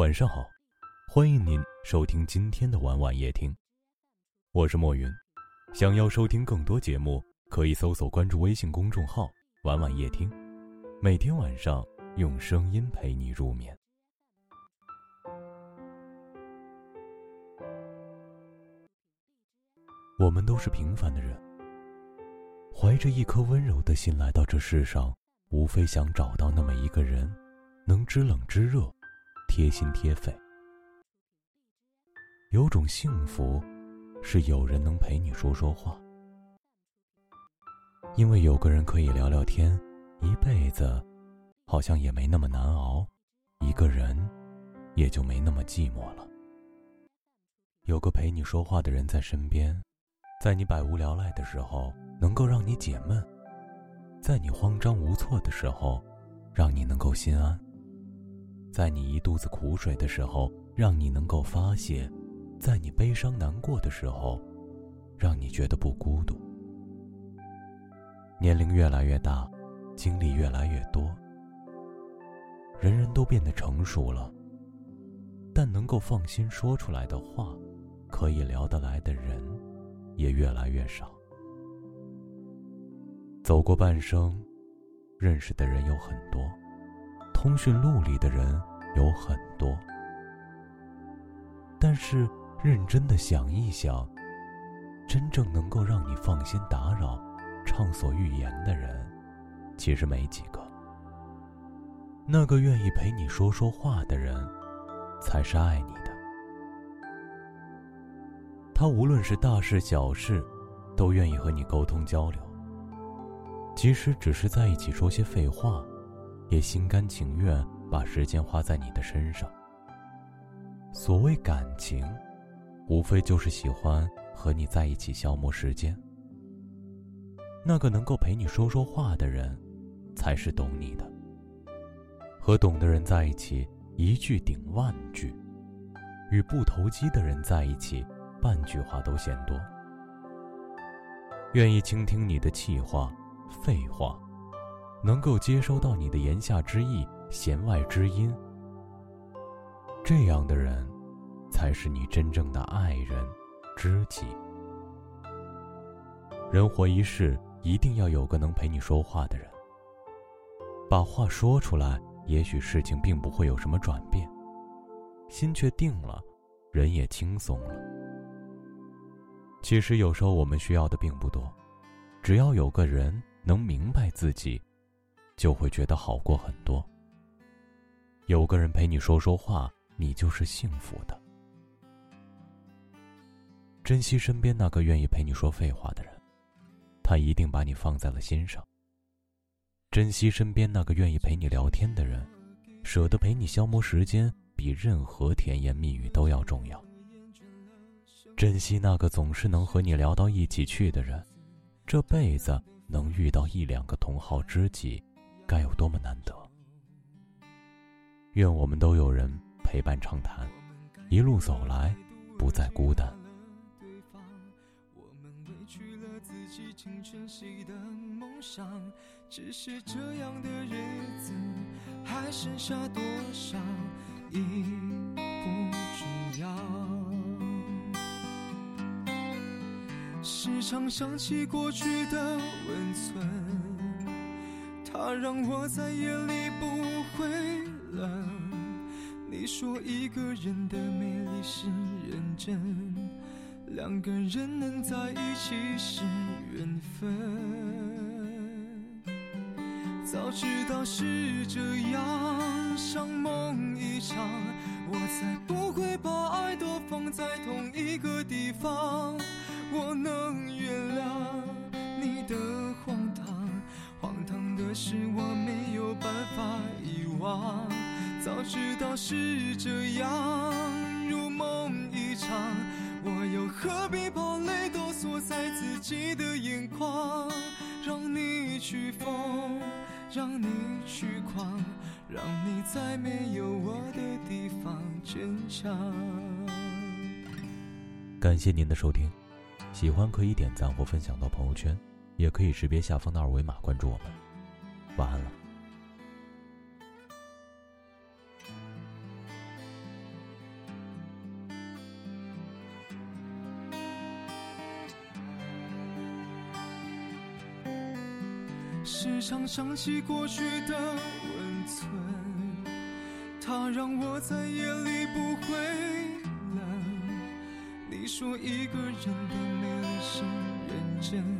晚上好，欢迎您收听今天的晚晚夜听，我是莫云。想要收听更多节目，可以搜索关注微信公众号“晚晚夜听”，每天晚上用声音陪你入眠。我们都是平凡的人，怀着一颗温柔的心来到这世上，无非想找到那么一个人，能知冷知热。贴心贴肺，有种幸福，是有人能陪你说说话。因为有个人可以聊聊天，一辈子好像也没那么难熬，一个人也就没那么寂寞了。有个陪你说话的人在身边，在你百无聊赖的时候能够让你解闷，在你慌张无措的时候，让你能够心安。在你一肚子苦水的时候，让你能够发泄；在你悲伤难过的时候，让你觉得不孤独。年龄越来越大，经历越来越多，人人都变得成熟了，但能够放心说出来的话，可以聊得来的人，也越来越少。走过半生，认识的人有很多。通讯录里的人有很多，但是认真的想一想，真正能够让你放心打扰、畅所欲言的人，其实没几个。那个愿意陪你说说话的人，才是爱你的。他无论是大事小事，都愿意和你沟通交流，即使只是在一起说些废话。也心甘情愿把时间花在你的身上。所谓感情，无非就是喜欢和你在一起消磨时间。那个能够陪你说说话的人，才是懂你的。和懂的人在一起，一句顶万句；与不投机的人在一起，半句话都嫌多。愿意倾听你的气话、废话。能够接收到你的言下之意、弦外之音，这样的人，才是你真正的爱人、知己。人活一世，一定要有个能陪你说话的人。把话说出来，也许事情并不会有什么转变，心却定了，人也轻松了。其实有时候我们需要的并不多，只要有个人能明白自己。就会觉得好过很多。有个人陪你说说话，你就是幸福的。珍惜身边那个愿意陪你说废话的人，他一定把你放在了心上。珍惜身边那个愿意陪你聊天的人，舍得陪你消磨时间，比任何甜言蜜语都要重要。珍惜那个总是能和你聊到一起去的人，这辈子能遇到一两个同好知己。该有多么难得！愿我们都有人陪伴畅谈，一路走来不再孤单。我们委屈了自己青春期的梦想，只是这样的日子还剩下多少已不重要。时常想起过去的温存。它让我在夜里不会冷。你说一个人的美丽是认真，两个人能在一起是缘分。早知道是这样，像梦一场，我才不会把爱都放在同一个地方。我能原谅可是我没有办法遗忘，早知道是这样，如梦一场，我又何必把泪都锁在自己的眼眶？让你去疯，让你去狂，让你在没有我的地方坚强。感谢您的收听，喜欢可以点赞或分享到朋友圈，也可以识别下方的二维码关注我们。晚安了。时常想起过去的温存，它让我在夜里不会冷。你说一个人的美丽是认真。